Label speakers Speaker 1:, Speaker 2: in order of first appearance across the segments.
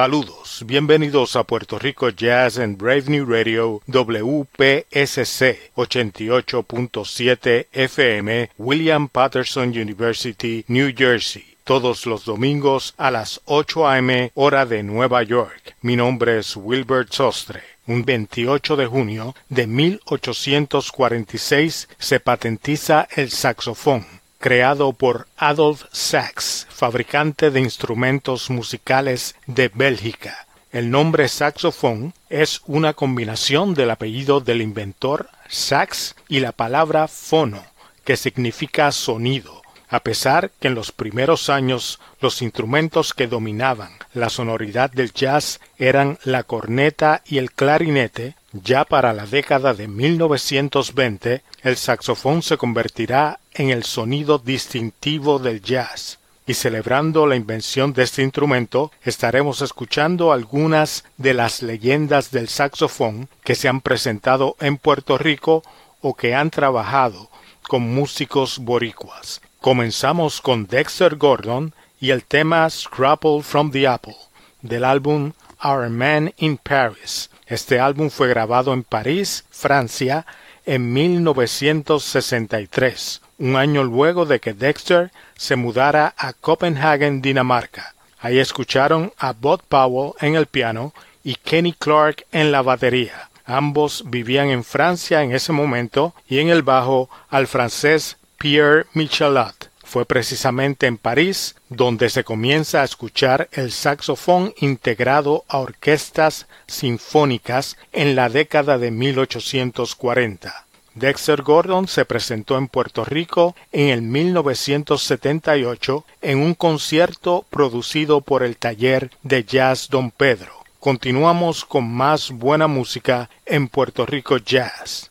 Speaker 1: Saludos, bienvenidos a Puerto Rico Jazz en Brave New Radio WPSC 88.7 FM William Patterson University, New Jersey. Todos los domingos a las 8 a.m. hora de Nueva York. Mi nombre es Wilbert Sostre. Un 28 de junio de 1846 se patentiza el saxofón creado por Adolf Sax, fabricante de instrumentos musicales de Bélgica. El nombre saxofón es una combinación del apellido del inventor Sax y la palabra fono, que significa sonido. A pesar que en los primeros años los instrumentos que dominaban la sonoridad del jazz eran la corneta y el clarinete, ya para la década de 1920 el saxofón se convertirá en el sonido distintivo del jazz. Y celebrando la invención de este instrumento, estaremos escuchando algunas de las leyendas del saxofón que se han presentado en Puerto Rico o que han trabajado con músicos boricuas. Comenzamos con Dexter Gordon y el tema Scrapple from the Apple del álbum Our Man in Paris. Este álbum fue grabado en París, Francia, en 1963, un año luego de que Dexter se mudara a Copenhagen, Dinamarca. Ahí escucharon a Bud Powell en el piano y Kenny Clark en la batería. Ambos vivían en Francia en ese momento y en el bajo al francés Pierre Michelat. Fue precisamente en París donde se comienza a escuchar el saxofón integrado a orquestas sinfónicas en la década de 1840. Dexter Gordon se presentó en Puerto Rico en el 1978 en un concierto producido por el taller de jazz Don Pedro. Continuamos con más buena música en Puerto Rico Jazz.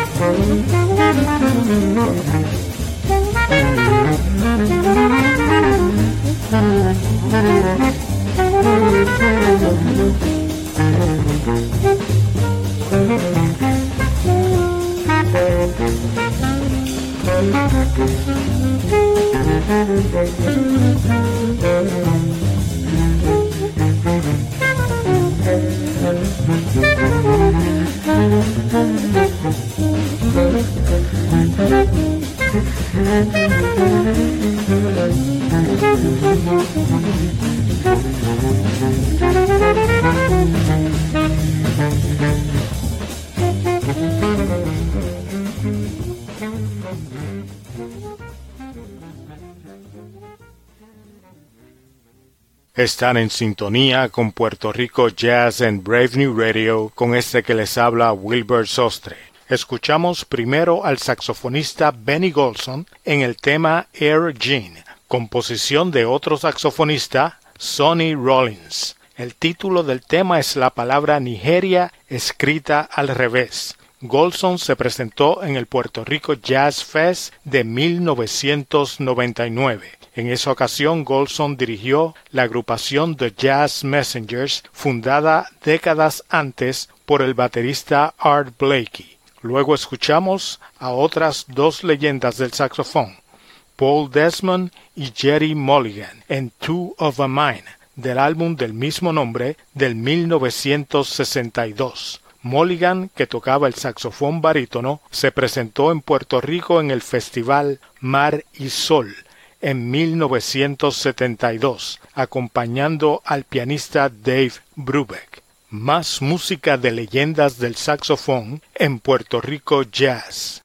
Speaker 1: Están en sintonía con Puerto Rico Jazz and Brave New Radio con este que les habla Wilbur Sostre. Escuchamos primero al saxofonista Benny Golson en el tema Air Gene, composición de otro saxofonista, Sonny Rollins. El título del tema es la palabra Nigeria escrita al revés. Golson se presentó en el Puerto Rico Jazz Fest de 1999. En esa ocasión, Golson dirigió la agrupación The Jazz Messengers, fundada décadas antes por el baterista Art Blakey. Luego escuchamos a otras dos leyendas del saxofón, Paul Desmond y Jerry Mulligan, en Two of a Mine, del álbum del mismo nombre del 1962. Mulligan, que tocaba el saxofón barítono, se presentó en Puerto Rico en el festival Mar y Sol en 1972, acompañando al pianista Dave Brubeck. Más música de leyendas del saxofón en Puerto Rico Jazz.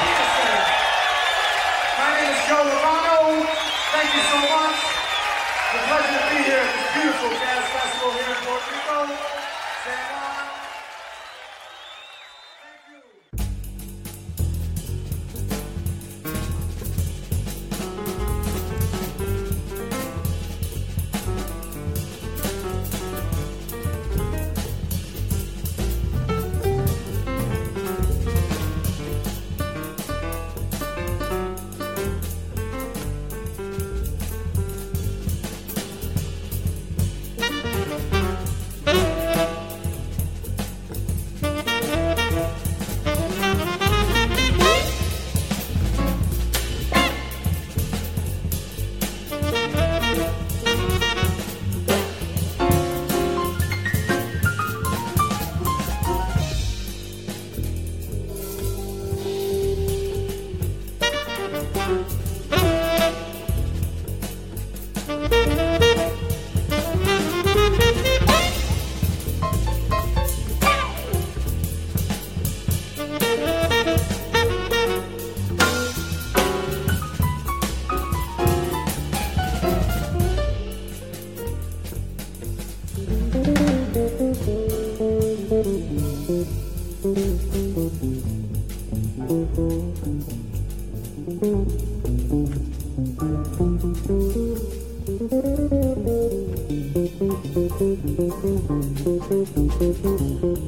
Speaker 1: Peterson. My name is Joe Thank you so much. It's a pleasure to be here at this
Speaker 2: beautiful jazz festival here in Puerto Rico. Thank you.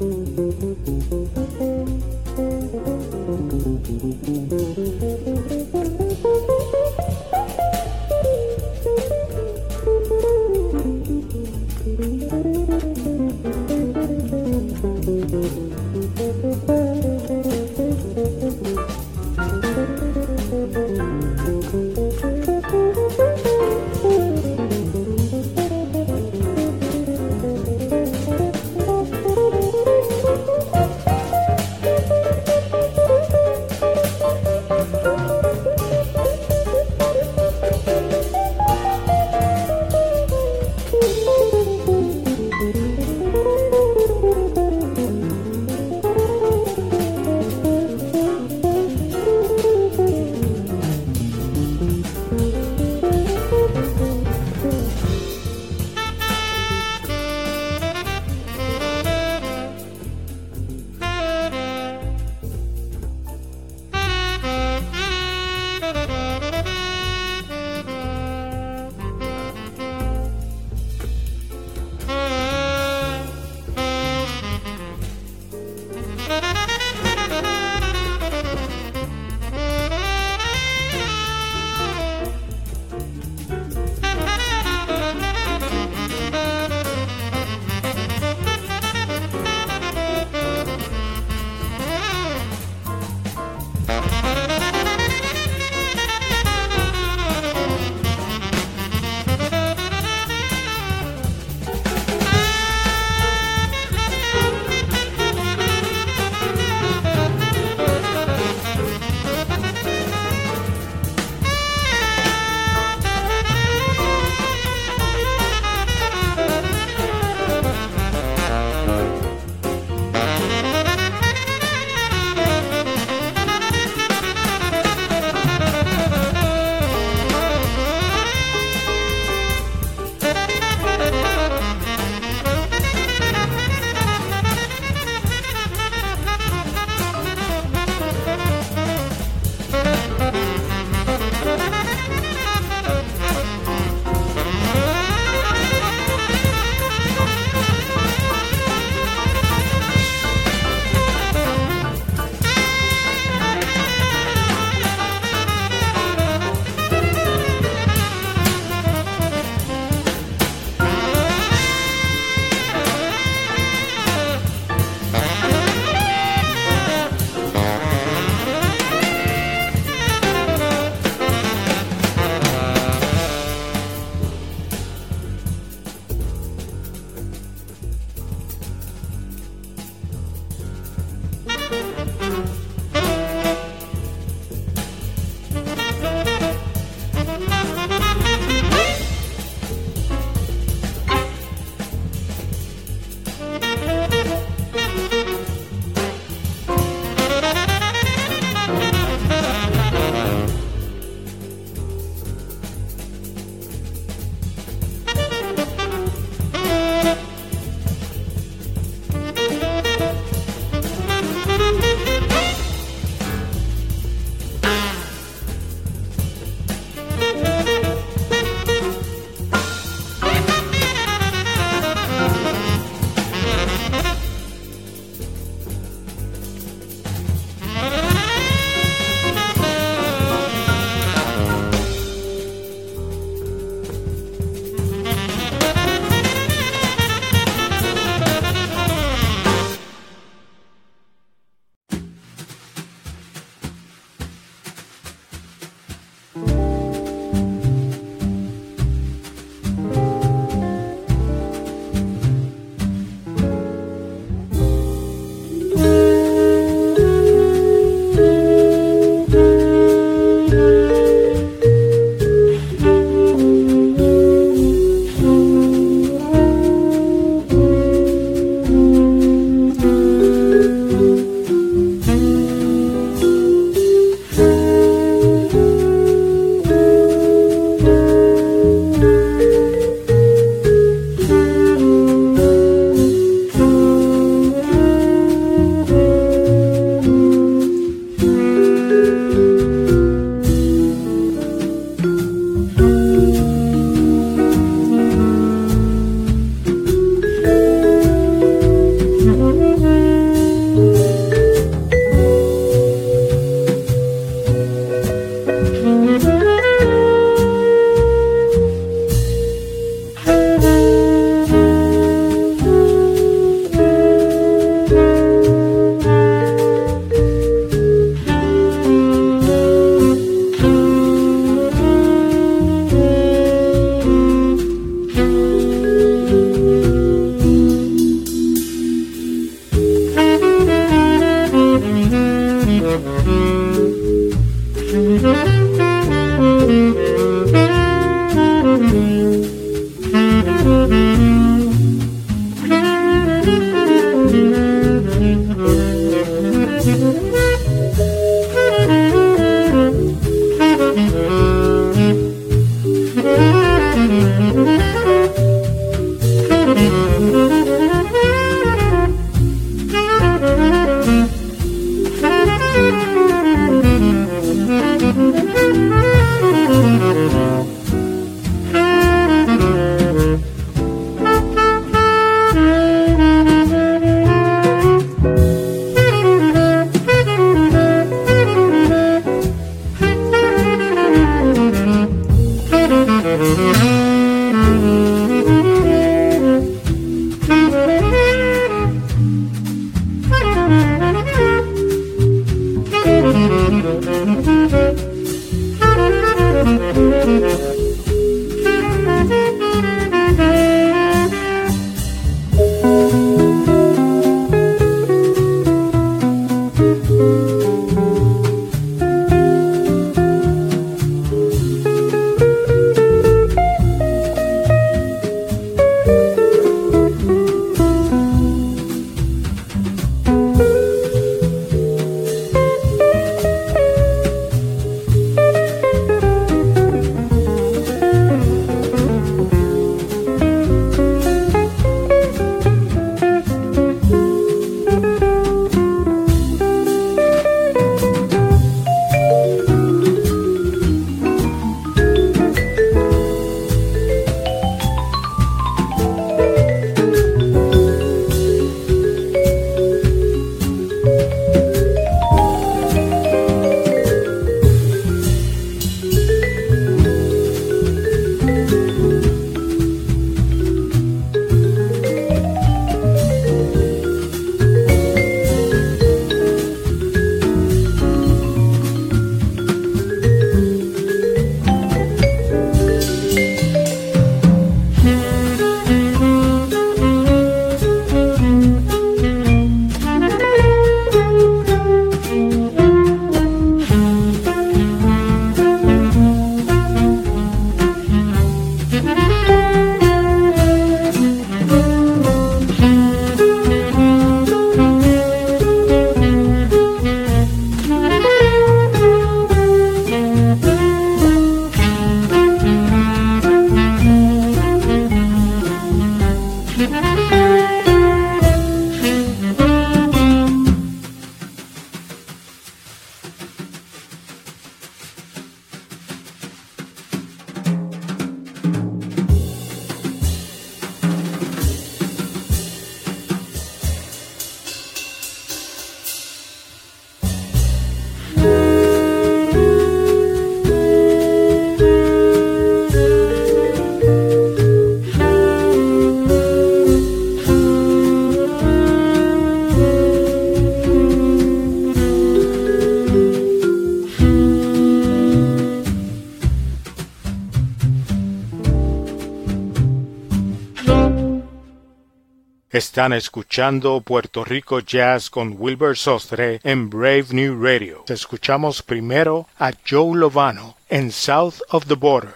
Speaker 1: Están escuchando Puerto Rico Jazz con Wilbur Sostre en Brave New Radio. Escuchamos primero a Joe Lovano en South of the Border,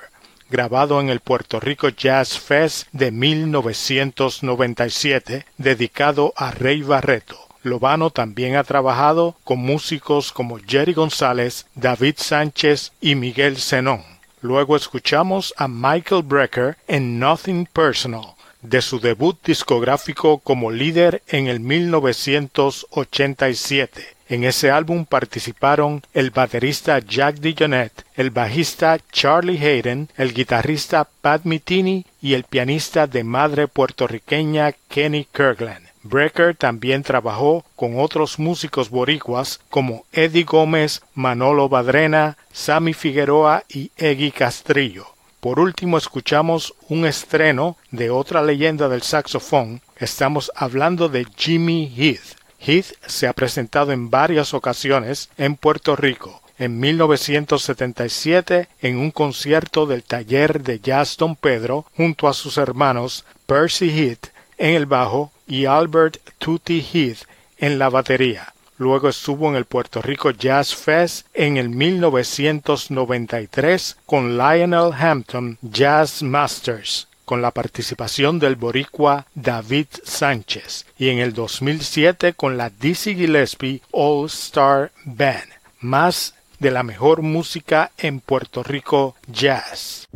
Speaker 1: grabado en el Puerto Rico Jazz Fest de 1997, dedicado a Rey Barreto. Lovano también ha trabajado con músicos como Jerry González, David Sánchez y Miguel Zenón. Luego escuchamos a Michael Brecker en Nothing Personal de su debut discográfico como líder en el 1987. En ese álbum participaron el baterista Jack DeJohnette, el bajista Charlie Hayden, el guitarrista Pat Mitini y el pianista de madre puertorriqueña Kenny Kirkland. Brecker también trabajó con otros músicos boricuas como Eddie Gómez, Manolo Badrena, Sammy Figueroa y Eggy Castrillo. Por último escuchamos un estreno de otra leyenda del saxofón. Estamos hablando de Jimmy Heath. Heath se ha presentado en varias ocasiones en Puerto Rico. En 1977 en un concierto del taller de jazz Don Pedro junto a sus hermanos Percy Heath en el bajo y Albert Tutti Heath en la batería. Luego estuvo en el Puerto Rico Jazz Fest en el 1993 con Lionel Hampton Jazz Masters con la participación del boricua David Sánchez y en el 2007 con la Dizzy Gillespie All Star Band. Más de la mejor música en Puerto Rico Jazz.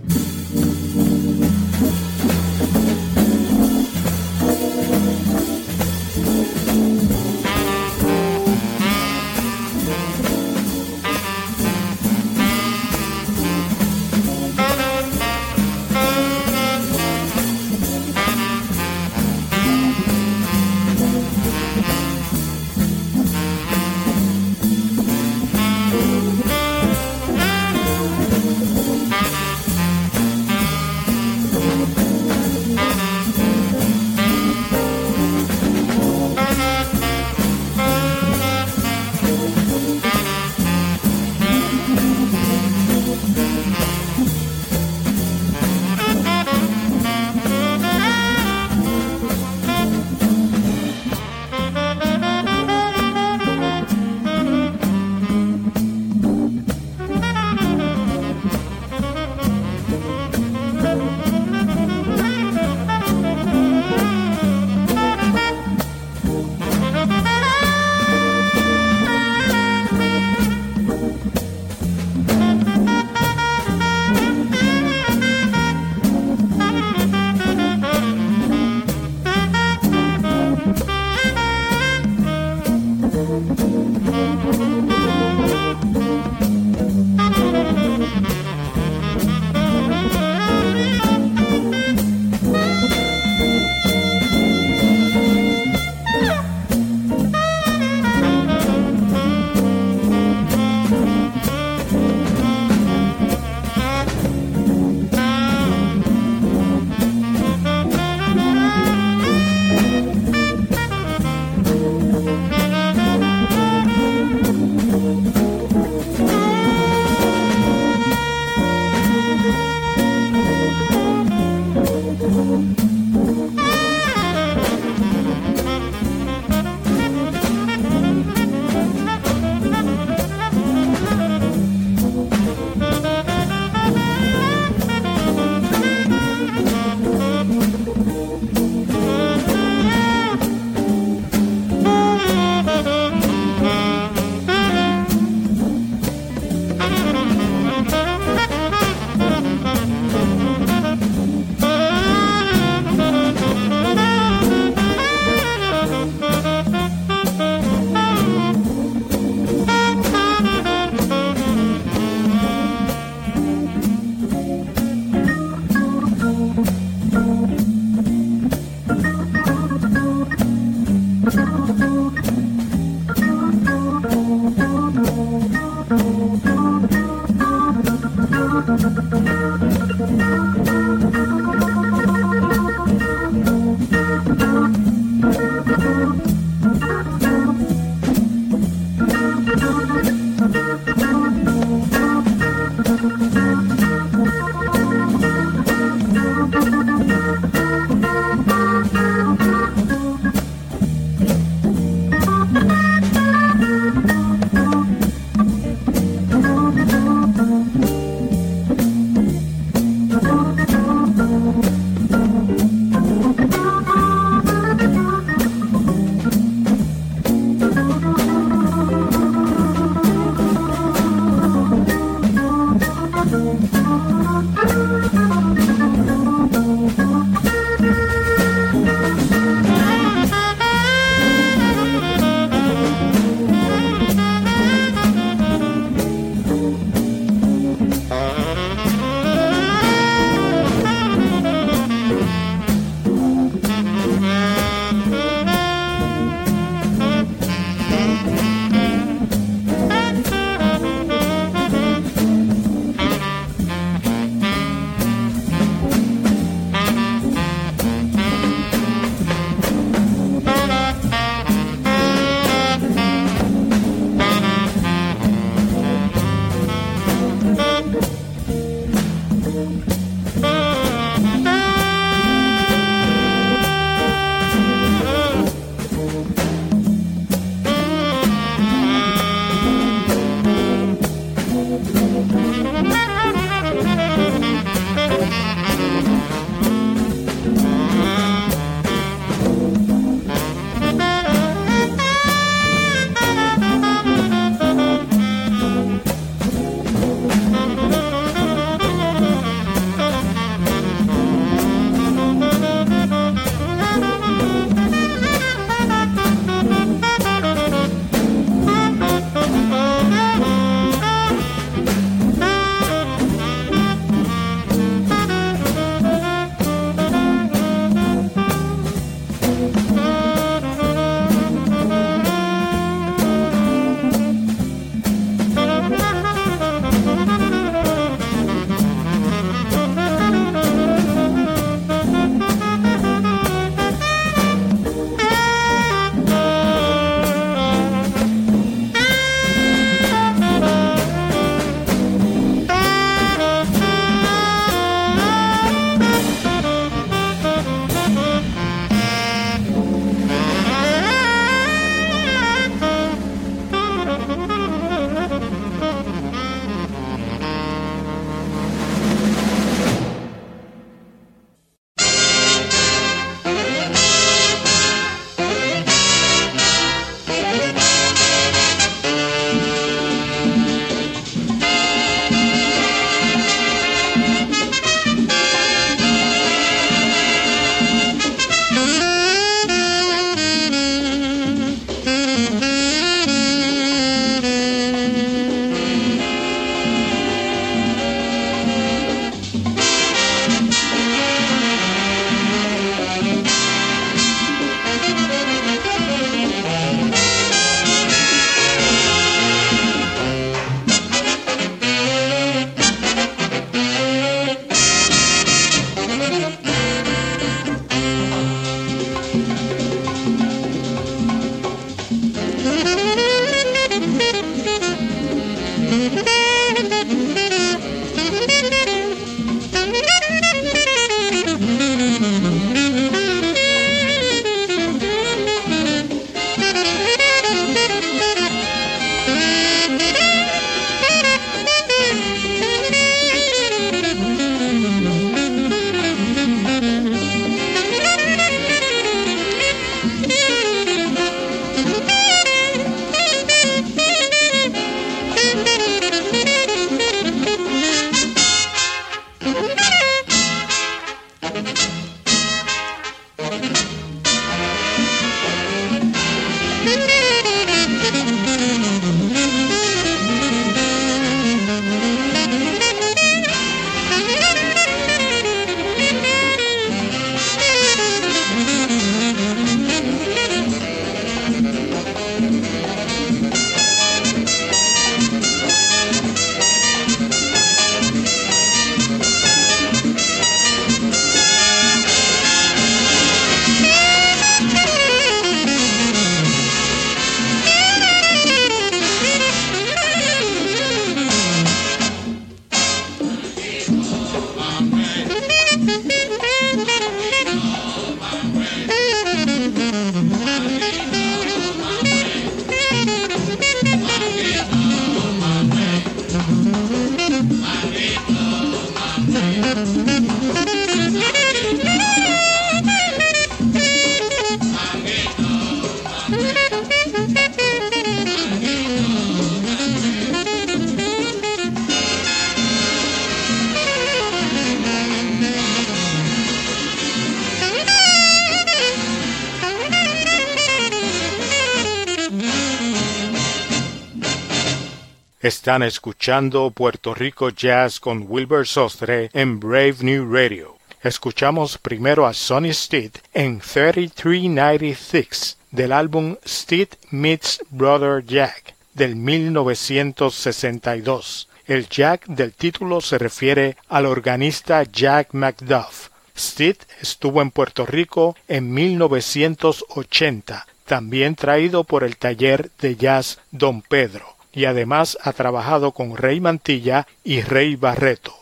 Speaker 1: Están escuchando Puerto Rico Jazz con Wilbur Sostre en Brave New Radio. Escuchamos primero a Sonny Stitt en 3396 del álbum Stitt Meets Brother Jack del 1962. El Jack del título se refiere al organista Jack McDuff. Stitt estuvo en Puerto Rico en 1980, también traído por el taller de jazz Don Pedro y además ha trabajado con Rey Mantilla y Rey Barreto.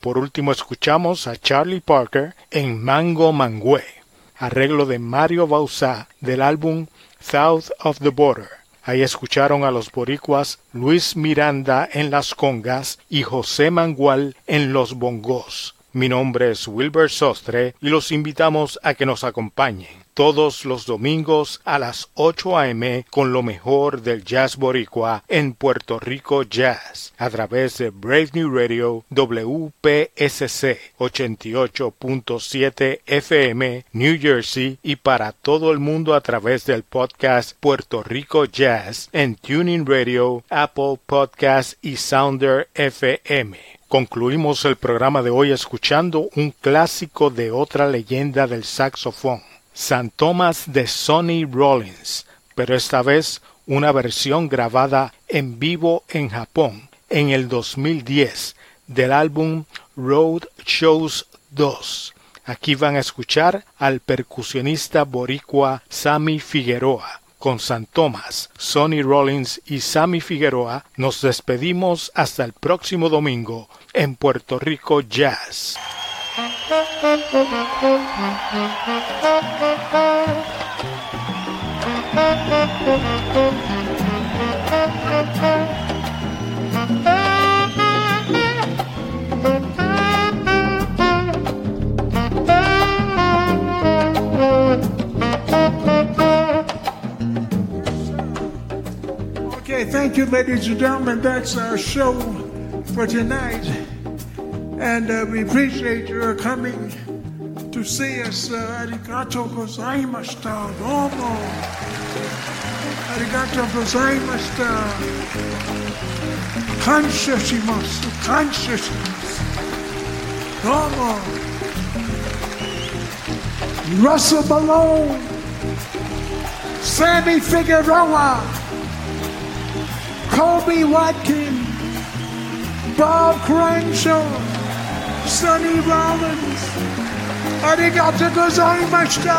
Speaker 1: Por último escuchamos a Charlie Parker en Mango Mangüe, arreglo de Mario Bausá del álbum South of the Border. Ahí escucharon a los boricuas Luis Miranda en las congas y José Mangual en los bongos. Mi nombre es Wilbur Sostre y los invitamos a que nos acompañen todos los domingos a las 8 a.m. con lo mejor del jazz boricua en Puerto Rico Jazz a través de Brave New Radio WPSC 88.7 FM New Jersey y para todo el mundo a través del podcast Puerto Rico Jazz en Tuning Radio, Apple Podcast y Sounder FM. Concluimos el programa de hoy escuchando un clásico de otra leyenda del saxofón. San Tomás de Sonny Rollins, pero esta vez una versión grabada en vivo en Japón en el 2010 del álbum Road Shows 2. Aquí van a escuchar al percusionista boricua Sammy Figueroa. Con San Tomás, Sonny Rollins y Sammy Figueroa nos despedimos hasta el próximo domingo en Puerto Rico Jazz.
Speaker 2: Okay, thank you, ladies and gentlemen. That's our show for tonight. And uh, we appreciate your coming to see us. Uh, arigato gozaimashita. Domo. Arigato gozaimashita. Kansha shimasu. Kansha shimasu. Domo. Russell Malone. Sammy Figueroa. Kobe Watkins. Bob Crenshaw. Sonny Rollins. Arigato gozaimashita.